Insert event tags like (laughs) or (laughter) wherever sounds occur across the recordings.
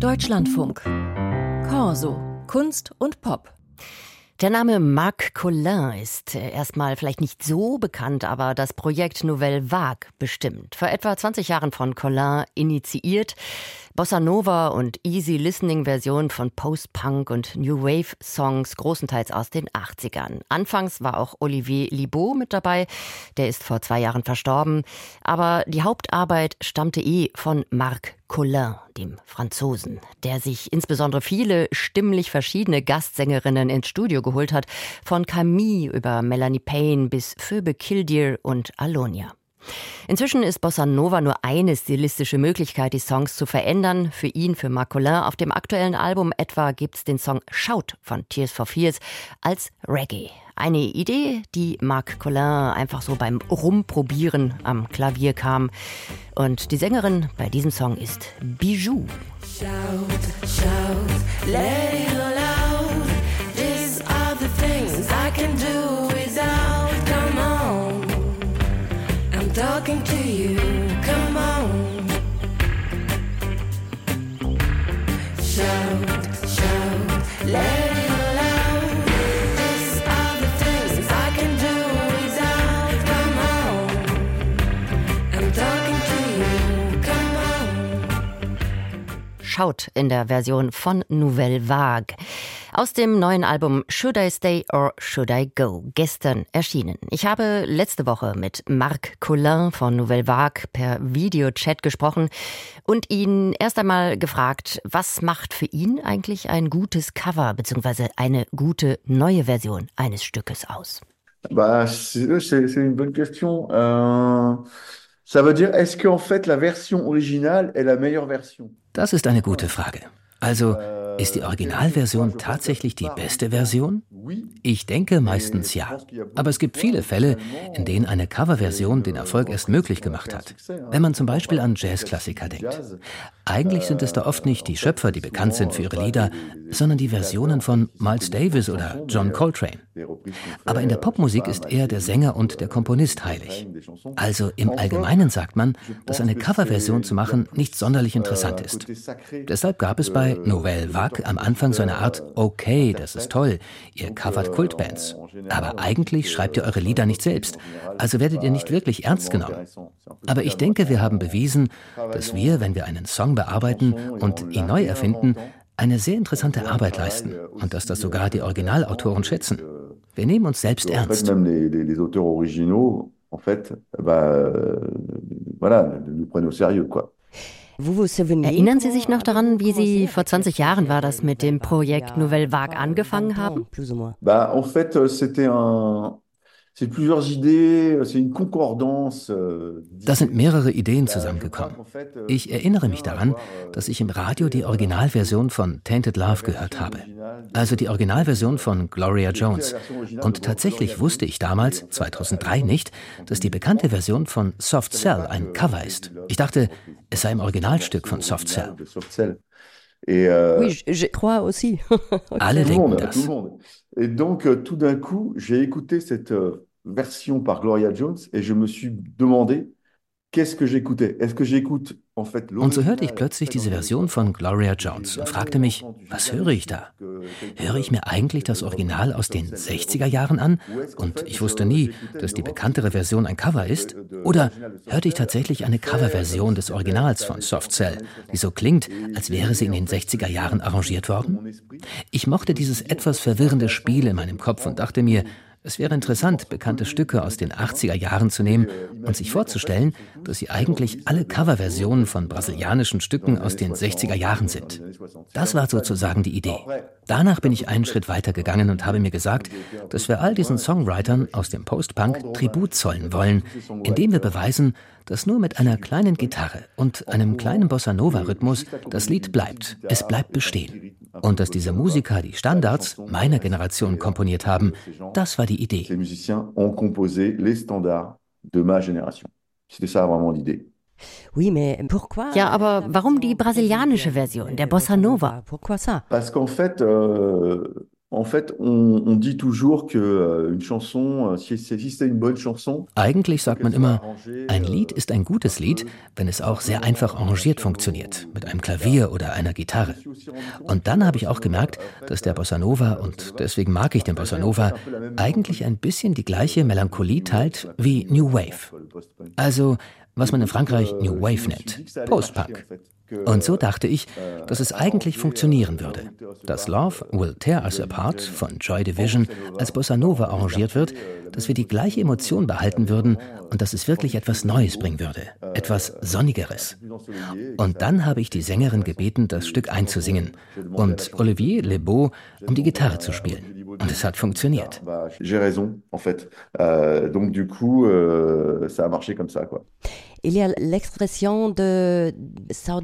Deutschlandfunk. Corso. Kunst und Pop. Der Name Marc Collin ist äh, erstmal vielleicht nicht so bekannt, aber das Projekt Nouvelle Vague bestimmt. Vor etwa 20 Jahren von Collin initiiert. Bossa Nova und Easy Listening Version von Post-Punk und New Wave Songs, großenteils aus den 80ern. Anfangs war auch Olivier Libaud mit dabei. Der ist vor zwei Jahren verstorben. Aber die Hauptarbeit stammte eh von Marc Collin, dem Franzosen, der sich insbesondere viele stimmlich verschiedene Gastsängerinnen ins Studio geholt hat, von Camille über Melanie Payne bis Phoebe Killdeer und Alonia. Inzwischen ist Bossa Nova nur eine stilistische Möglichkeit, die Songs zu verändern. Für ihn, für Marcolin. Auf dem aktuellen Album etwa gibt's den Song Shout von Tears for Fears als Reggae. Eine Idee, die Marc Collin einfach so beim Rumprobieren am Klavier kam. Und die Sängerin bei diesem Song ist Bijou. Shout, shout, talking to you. Come on. Shout, shout, let Schaut in der Version von Nouvelle Vague. Aus dem neuen Album Should I Stay or Should I Go? Gestern erschienen. Ich habe letzte Woche mit Marc Collin von Nouvelle Vague per Videochat gesprochen und ihn erst einmal gefragt, was macht für ihn eigentlich ein gutes Cover bzw. eine gute neue Version eines Stückes aus? Bah, c'est une bonne question. Euh... Ça veut dire, est-ce qu'en fait la version originale est la meilleure version? Das ist eine gute Frage. Also, ist die Originalversion tatsächlich die beste Version? Ich denke meistens ja. Aber es gibt viele Fälle, in denen eine Coverversion den Erfolg erst möglich gemacht hat. Wenn man zum Beispiel an Jazzklassiker denkt. Eigentlich sind es da oft nicht die Schöpfer, die bekannt sind für ihre Lieder, sondern die Versionen von Miles Davis oder John Coltrane. Aber in der Popmusik ist eher der Sänger und der Komponist heilig. Also im Allgemeinen sagt man, dass eine Coverversion zu machen nicht sonderlich interessant ist. Deshalb gab es bei Nouvelle Vague am Anfang so eine Art Okay, das ist toll, ihr covert Kultbands. Aber eigentlich schreibt ihr eure Lieder nicht selbst, also werdet ihr nicht wirklich ernst genommen. Aber ich denke, wir haben bewiesen, dass wir, wenn wir einen Song bearbeiten und ihn neu erfinden, eine sehr interessante Arbeit leisten und dass das sogar die Originalautoren schätzen. Wir nehmen uns selbst ernst. En fait, bah, euh, voilà, nous prenons au sérieux, quoi. Erinnern Sie sich noch daran, wie Sie vor 20 Jahren war das mit dem Projekt Nouvelle Vague angefangen haben? Bah, en fait, euh, c'était un, Euh, da sind mehrere Ideen zusammengekommen. Euh, ich erinnere mich daran, dass ich im Radio die Originalversion von Tainted Love gehört habe. Also die Originalversion von Gloria Jones. Und tatsächlich wusste ich damals, 2003 nicht, dass die bekannte Version von Soft Cell ein Cover ist. Ich dachte, es sei im Originalstück von Soft Cell. Et euh, oui, je crois aussi. (laughs) Alle denken das. Et donc, euh, tout d'un coup, j'ai écouté cette euh, version par Gloria Jones et je me suis demandé, und so hörte ich plötzlich diese Version von Gloria Jones und fragte mich, was höre ich da? Höre ich mir eigentlich das Original aus den 60er Jahren an? Und ich wusste nie, dass die bekanntere Version ein Cover ist. Oder hörte ich tatsächlich eine Coverversion des Originals von Soft Cell, die so klingt, als wäre sie in den 60er Jahren arrangiert worden? Ich mochte dieses etwas verwirrende Spiel in meinem Kopf und dachte mir, es wäre interessant, bekannte Stücke aus den 80er Jahren zu nehmen und sich vorzustellen, dass sie eigentlich alle Coverversionen von brasilianischen Stücken aus den 60er Jahren sind. Das war sozusagen die Idee. Danach bin ich einen Schritt weiter gegangen und habe mir gesagt, dass wir all diesen Songwritern aus dem Post-Punk Tribut zollen wollen, indem wir beweisen, dass nur mit einer kleinen Gitarre und einem kleinen Bossa Nova-Rhythmus das Lied bleibt. Es bleibt bestehen. Und dass diese Musiker die Standards meiner Generation komponiert haben, das war die Idee. Ja, aber warum die brasilianische Version, der Bossa Nova? Euh, En fait, on, on dit toujours que euh, une chanson, euh, si, si c'est une bonne chanson, Eigentlich sagt man immer, ein Lied ist ein gutes Lied, wenn es auch sehr einfach arrangiert funktioniert, mit einem Klavier oder einer Gitarre. Und dann habe ich auch gemerkt, dass der Bossa Nova, und deswegen mag ich den Bossa Nova, eigentlich ein bisschen die gleiche Melancholie teilt wie New Wave. Also, was man in Frankreich New Wave nennt, Post-Punk. Und so dachte ich, dass es eigentlich funktionieren würde. Dass Love Will Tear Us Apart von Joy Division als Bossa Nova arrangiert wird, dass wir die gleiche Emotion behalten würden und dass es wirklich etwas Neues bringen würde, etwas Sonnigeres. Und dann habe ich die Sängerin gebeten, das Stück einzusingen und Olivier Lebeau, um die Gitarre zu spielen. Und es hat funktioniert. J'ai raison, en fait. Euh, donc du coup, euh, ça a marché comme ça, quoi.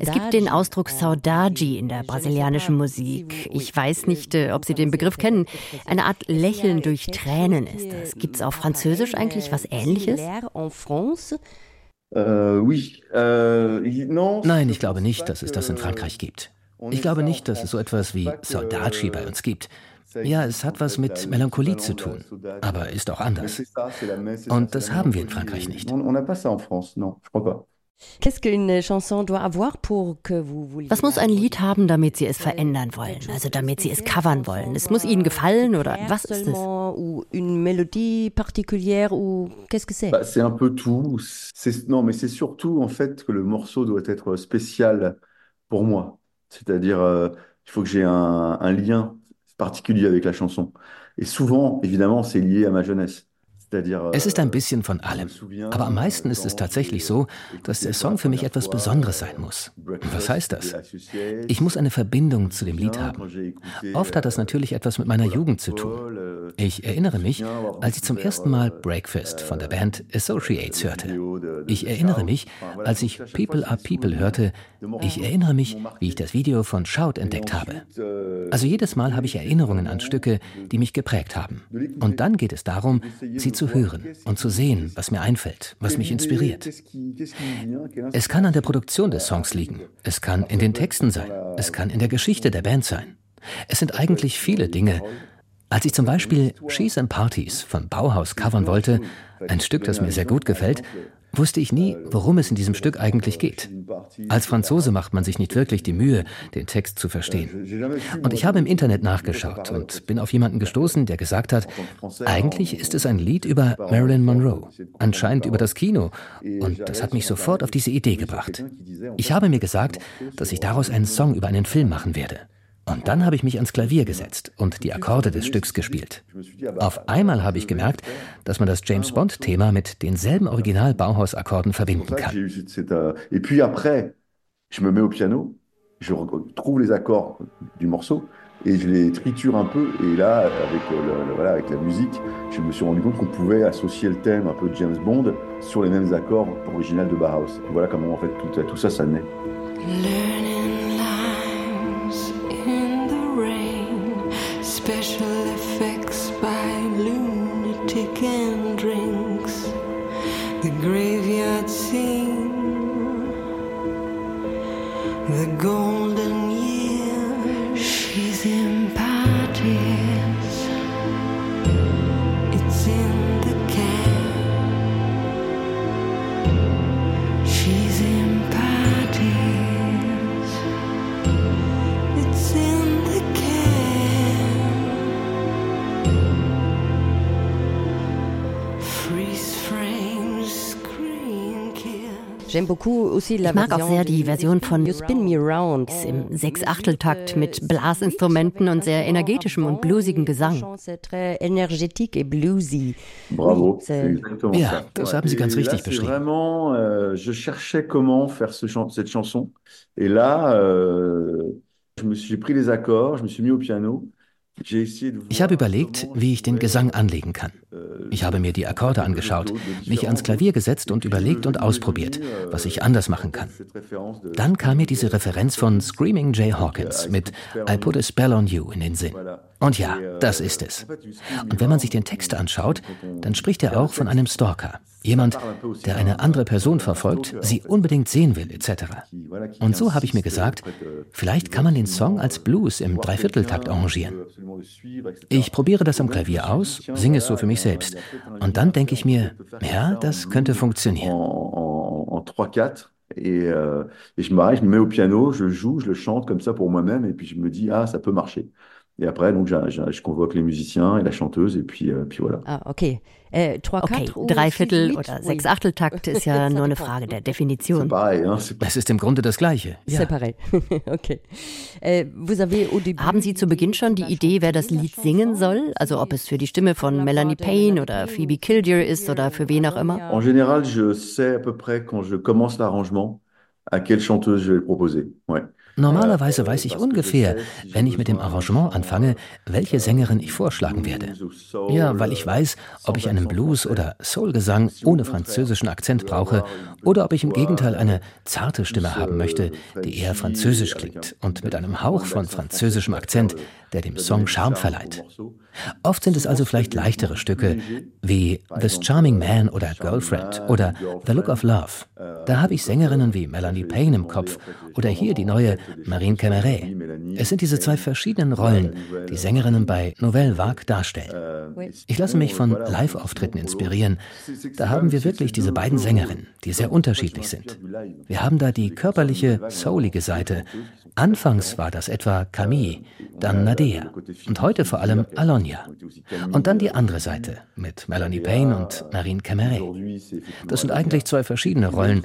Es gibt den Ausdruck Saudade in der brasilianischen Musik. Ich weiß nicht, äh, ob Sie den Begriff kennen. Eine Art Lächeln durch Tränen ist das. Gibt es auf Französisch eigentlich was Ähnliches? Oui. Euh, non. Nein, ich glaube nicht, dass es das in Frankreich gibt. Ich glaube nicht, dass es so etwas wie Saudade bei uns gibt. Ja, es hat was mit Melancholie zu tun, aber ist auch anders. Und das haben wir in Frankreich nicht. Was muss ein Lied haben, damit Sie es verändern wollen? Also damit Sie es covern wollen? Es muss Ihnen gefallen oder was ist es? Une mélodie particulière ou qu'est-ce que c'est? c'est un peu tout. Non, mais c'est surtout en fait que le morceau doit être spécial pour moi. C'est-à-dire, euh, il faut que j'ai un, un lien particulier avec la chanson. Et souvent, évidemment, c'est lié à ma jeunesse. Es ist ein bisschen von allem. Aber am meisten ist es tatsächlich so, dass der Song für mich etwas Besonderes sein muss. Was heißt das? Ich muss eine Verbindung zu dem Lied haben. Oft hat das natürlich etwas mit meiner Jugend zu tun. Ich erinnere mich, als ich zum ersten Mal Breakfast von der Band Associates hörte. Ich erinnere mich, als ich People Are People hörte. Ich erinnere mich, wie ich das Video von Shout entdeckt habe. Also jedes Mal habe ich Erinnerungen an Stücke, die mich geprägt haben. Und dann geht es darum, sie zu zu hören und zu sehen, was mir einfällt, was mich inspiriert. Es kann an der Produktion des Songs liegen, es kann in den Texten sein, es kann in der Geschichte der Band sein. Es sind eigentlich viele Dinge. Als ich zum Beispiel She's and Parties von Bauhaus covern wollte, ein Stück, das mir sehr gut gefällt, wusste ich nie, worum es in diesem Stück eigentlich geht. Als Franzose macht man sich nicht wirklich die Mühe, den Text zu verstehen. Und ich habe im Internet nachgeschaut und bin auf jemanden gestoßen, der gesagt hat, eigentlich ist es ein Lied über Marilyn Monroe, anscheinend über das Kino. Und das hat mich sofort auf diese Idee gebracht. Ich habe mir gesagt, dass ich daraus einen Song über einen Film machen werde. Und dann habe ich mich ans Klavier gesetzt und die Akkorde des Stücks gespielt. Auf einmal habe ich gemerkt, dass man das James Bond-Thema mit denselben Original-Bauhaus-Akkorden verbinden kann. Après, je me mets au piano, je trouve les accords du morceau et je les triture un peu. Et là, avec, le, voilà, avec la musique, je me suis rendu compte qu'on pouvait associer le thème un peu de James Bond sur les mêmes accords originaux de Bauhaus. Et voilà comment en fait tout, tout ça, ça naît. Ich mag auch sehr die Version von You Spin Me Round im Sechsachteltakt mit Blasinstrumenten und sehr energetischem und bluesigem Gesang. Bravo. Ja, das haben Sie ganz richtig beschrieben. Euh, je cherchais comment faire ce, cette chanson. Et là, euh, j'ai pris les accords, je me suis mis au piano. Ich habe überlegt, wie ich den Gesang anlegen kann. Ich habe mir die Akkorde angeschaut, mich ans Klavier gesetzt und überlegt und ausprobiert, was ich anders machen kann. Dann kam mir diese Referenz von Screaming Jay Hawkins mit I Put a Spell on You in den Sinn. Und ja, das ist es. Und wenn man sich den Text anschaut, dann spricht er auch von einem Stalker. Jemand, der eine andere Person verfolgt, sie unbedingt sehen will, etc. Und so habe ich mir gesagt, vielleicht kann man den Song als Blues im Dreivierteltakt arrangieren. Ich probiere das am Klavier aus, singe es so für mich selbst. Und dann denke ich mir, ja, das könnte funktionieren. Et, euh, et je me, je me mets au piano, je joue, je le chante comme ça pour moi-même, et puis je me dis, ah, ça peut marcher. Et après, donc, je convoque les musiciens et la chanteuse, et puis, euh, puis voilà. Ah, okay. Äh, okay, Dreiviertel- oder Sechsachteltakt ist ja (laughs) nur eine Frage der Definition. Es ist im Grunde das Gleiche. Ja. (laughs) okay. Äh, Haben Sie zu Beginn schon die Idee, wer das Lied singen soll? Also ob es für die Stimme von Melanie Payne oder Phoebe Kildare ist oder für wen auch immer? En général, je sais à peu près quand je commence l'arrangement à quelle chanteuse je vais le proposer. Ouais. Normalerweise weiß ich ungefähr, wenn ich mit dem Arrangement anfange, welche Sängerin ich vorschlagen werde. Ja, weil ich weiß, ob ich einen Blues- oder Soul-Gesang ohne französischen Akzent brauche oder ob ich im Gegenteil eine zarte Stimme haben möchte, die eher französisch klingt und mit einem Hauch von französischem Akzent, der dem Song Charme verleiht. Oft sind es also vielleicht leichtere Stücke wie This Charming Man oder Girlfriend oder The Look of Love. Da habe ich Sängerinnen wie Melanie Payne im Kopf oder hier die neue Marine Cameret. Es sind diese zwei verschiedenen Rollen, die Sängerinnen bei Nouvelle Vague darstellen. Ich lasse mich von Live-Auftritten inspirieren. Da haben wir wirklich diese beiden Sängerinnen, die sehr unterschiedlich sind. Wir haben da die körperliche, soulige Seite. Anfangs war das etwa Camille, dann Nadea und heute vor allem Alonia. Und dann die andere Seite mit Melanie Payne und Marine Cameret. Das sind eigentlich zwei verschiedene Rollen,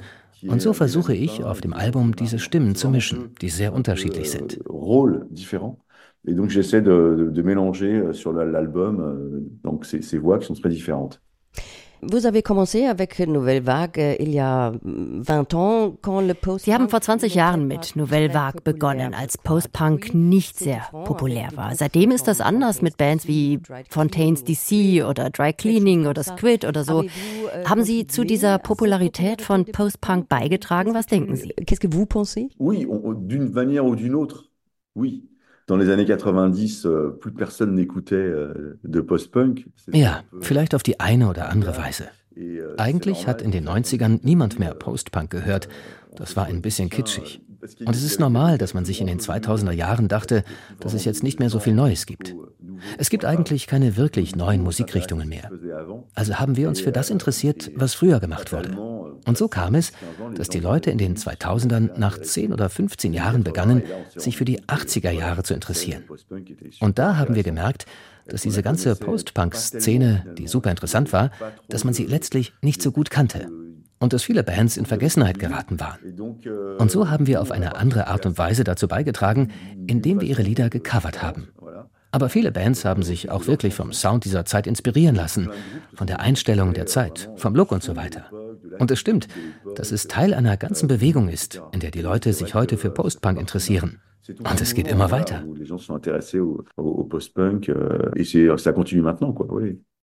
so versuche ich auf dem Album diese Stimmen zu mischen, die sehr unterschiedlich sind. Et donc j'essaie de, mélanger euh, sur l'album euh, donc ces voix qui sont très différentes. Vous avez commencé avec Nouvelle Vague euh, il y a 20 ans, quand le Post Sie haben vor 20 Jahren mit Nouvelle Vague begonnen, als Post-Punk nicht sehr populär war. Seitdem ist das anders mit Bands wie Fontaines DC oder Dry Cleaning oder Squid oder so. Haben Sie zu dieser Popularität von Post-Punk beigetragen? Was denken Sie? Qu'est-ce que vous pensez? Oui, d'une manière ou d'une autre. Oui. Dans les années 90 euh, plus personne n'écoutait euh, de Post-Punk. Ja, vielleicht auf die eine oder andere Weise. Euh, Eigentlich hat in den 90ern niemand mehr Post-Punk gehört. Das war ein bisschen kitschig. Und es ist normal, dass man sich in den 2000er Jahren dachte, dass es jetzt nicht mehr so viel Neues gibt. Es gibt eigentlich keine wirklich neuen Musikrichtungen mehr. Also haben wir uns für das interessiert, was früher gemacht wurde. Und so kam es, dass die Leute in den 2000ern nach 10 oder 15 Jahren begannen, sich für die 80er Jahre zu interessieren. Und da haben wir gemerkt, dass diese ganze Post-Punk-Szene, die super interessant war, dass man sie letztlich nicht so gut kannte und dass viele Bands in Vergessenheit geraten waren. Und so haben wir auf eine andere Art und Weise dazu beigetragen, indem wir ihre Lieder gecovert haben. Aber viele Bands haben sich auch wirklich vom Sound dieser Zeit inspirieren lassen, von der Einstellung der Zeit, vom Look und so weiter. Und es stimmt, dass es Teil einer ganzen Bewegung ist, in der die Leute sich heute für Post-Punk interessieren. Und es geht immer weiter.